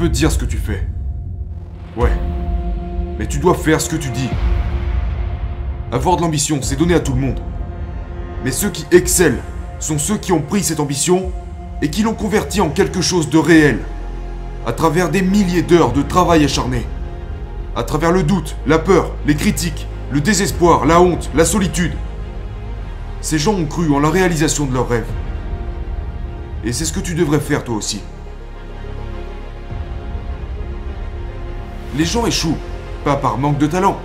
peux dire ce que tu fais. Ouais. Mais tu dois faire ce que tu dis. Avoir de l'ambition, c'est donné à tout le monde. Mais ceux qui excellent sont ceux qui ont pris cette ambition et qui l'ont convertie en quelque chose de réel, à travers des milliers d'heures de travail acharné, à travers le doute, la peur, les critiques, le désespoir, la honte, la solitude. Ces gens ont cru en la réalisation de leurs rêves. Et c'est ce que tu devrais faire toi aussi. Les gens échouent, pas par manque de talent,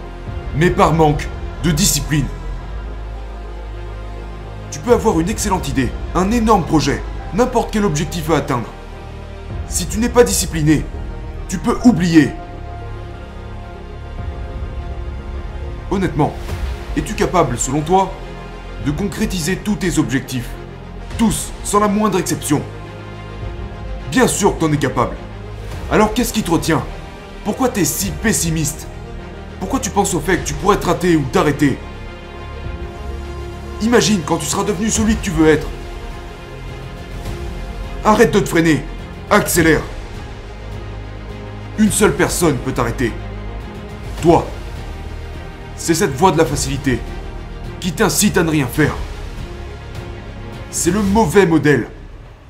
mais par manque de discipline. Tu peux avoir une excellente idée, un énorme projet, n'importe quel objectif à atteindre. Si tu n'es pas discipliné, tu peux oublier. Honnêtement, es-tu capable, selon toi, de concrétiser tous tes objectifs? Tous, sans la moindre exception. Bien sûr que t'en es capable. Alors qu'est-ce qui te retient? Pourquoi t'es si pessimiste? Pourquoi tu penses au fait que tu pourrais te rater ou t'arrêter? Imagine quand tu seras devenu celui que tu veux être. Arrête de te freiner. Accélère. Une seule personne peut t'arrêter. Toi. C'est cette voie de la facilité qui t'incite à ne rien faire. C'est le mauvais modèle.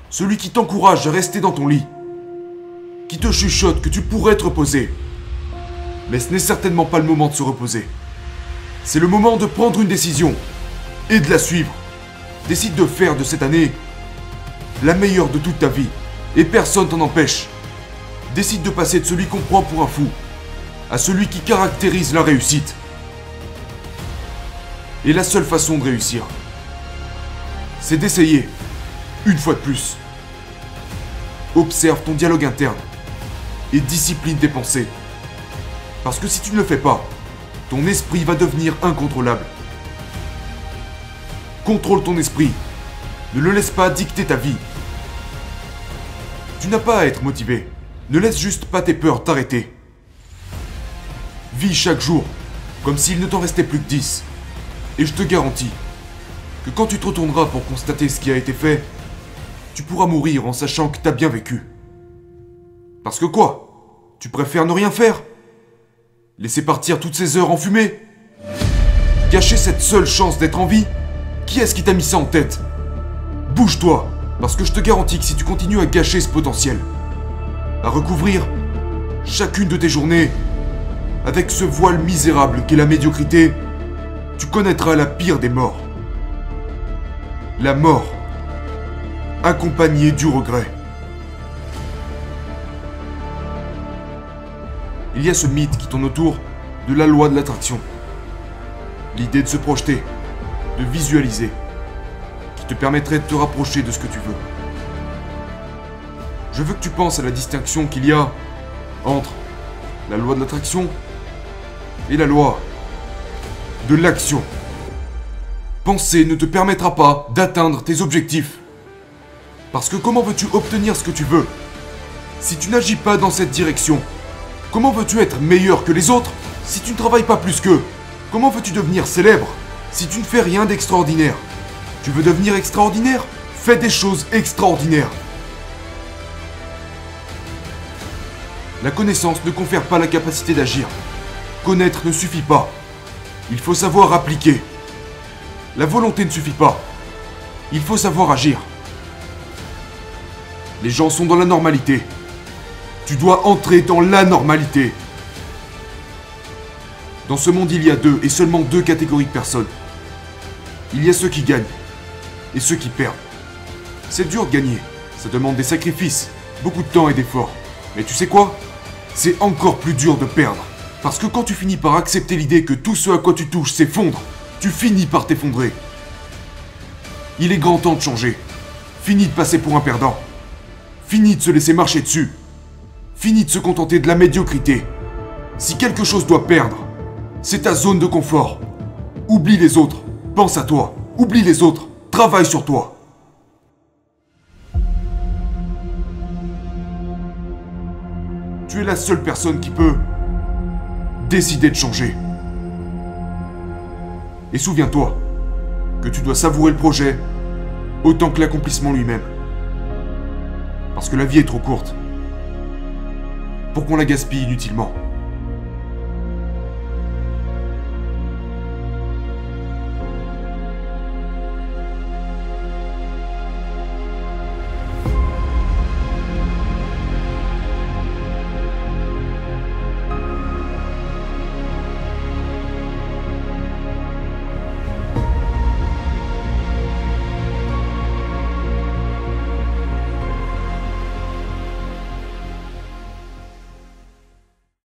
Celui qui t'encourage à rester dans ton lit. Qui te chuchote que tu pourrais te reposer. Mais ce n'est certainement pas le moment de se reposer. C'est le moment de prendre une décision et de la suivre. Décide de faire de cette année la meilleure de toute ta vie et personne t'en empêche. Décide de passer de celui qu'on prend pour un fou à celui qui caractérise la réussite. Et la seule façon de réussir, c'est d'essayer, une fois de plus. Observe ton dialogue interne et discipline tes pensées. Parce que si tu ne le fais pas, ton esprit va devenir incontrôlable. Contrôle ton esprit. Ne le laisse pas dicter ta vie. Tu n'as pas à être motivé. Ne laisse juste pas tes peurs t'arrêter. Vis chaque jour comme s'il ne t'en restait plus que 10. Et je te garantis que quand tu te retourneras pour constater ce qui a été fait, tu pourras mourir en sachant que t'as bien vécu. Parce que quoi? Tu préfères ne rien faire Laisser partir toutes ces heures en fumée Gâcher cette seule chance d'être en vie Qui est-ce qui t'a mis ça en tête? Bouge-toi Parce que je te garantis que si tu continues à gâcher ce potentiel, à recouvrir chacune de tes journées avec ce voile misérable qu'est la médiocrité, tu connaîtras la pire des morts. La mort, accompagnée du regret. Il y a ce mythe qui tourne autour de la loi de l'attraction. L'idée de se projeter, de visualiser, qui te permettrait de te rapprocher de ce que tu veux. Je veux que tu penses à la distinction qu'il y a entre la loi de l'attraction et la loi de l'action. Penser ne te permettra pas d'atteindre tes objectifs. Parce que comment veux-tu obtenir ce que tu veux? Si tu n'agis pas dans cette direction Comment veux-tu être meilleur que les autres si tu ne travailles pas plus qu'eux? Comment veux-tu devenir célèbre si tu ne fais rien d'extraordinaire? Tu veux devenir extraordinaire? Fais des choses extraordinaires. La connaissance ne confère pas la capacité d'agir. Connaître ne suffit pas. Il faut savoir appliquer. La volonté ne suffit pas. Il faut savoir agir. Les gens sont dans la normalité. Tu dois entrer dans la normalité. Dans ce monde, il y a deux et seulement deux catégories de personnes. Il y a ceux qui gagnent et ceux qui perdent. C'est dur de gagner. Ça demande des sacrifices, beaucoup de temps et d'efforts. Mais tu sais quoi? C'est encore plus dur de perdre. Parce que quand tu finis par accepter l'idée que tout ce à quoi tu touches s'effondre, tu finis par t'effondrer. Il est grand temps de changer. Fini de passer pour un perdant. Fini de se laisser marcher dessus. Fini de se contenter de la médiocrité. Si quelque chose doit perdre, c'est ta zone de confort. Oublie les autres. Pense à toi. Oublie les autres. Travaille sur toi. Tu es la seule personne qui peut décider de changer. Et souviens-toi que tu dois savourer le projet autant que l'accomplissement lui-même. Parce que la vie est trop courte pour qu'on la gaspille inutilement.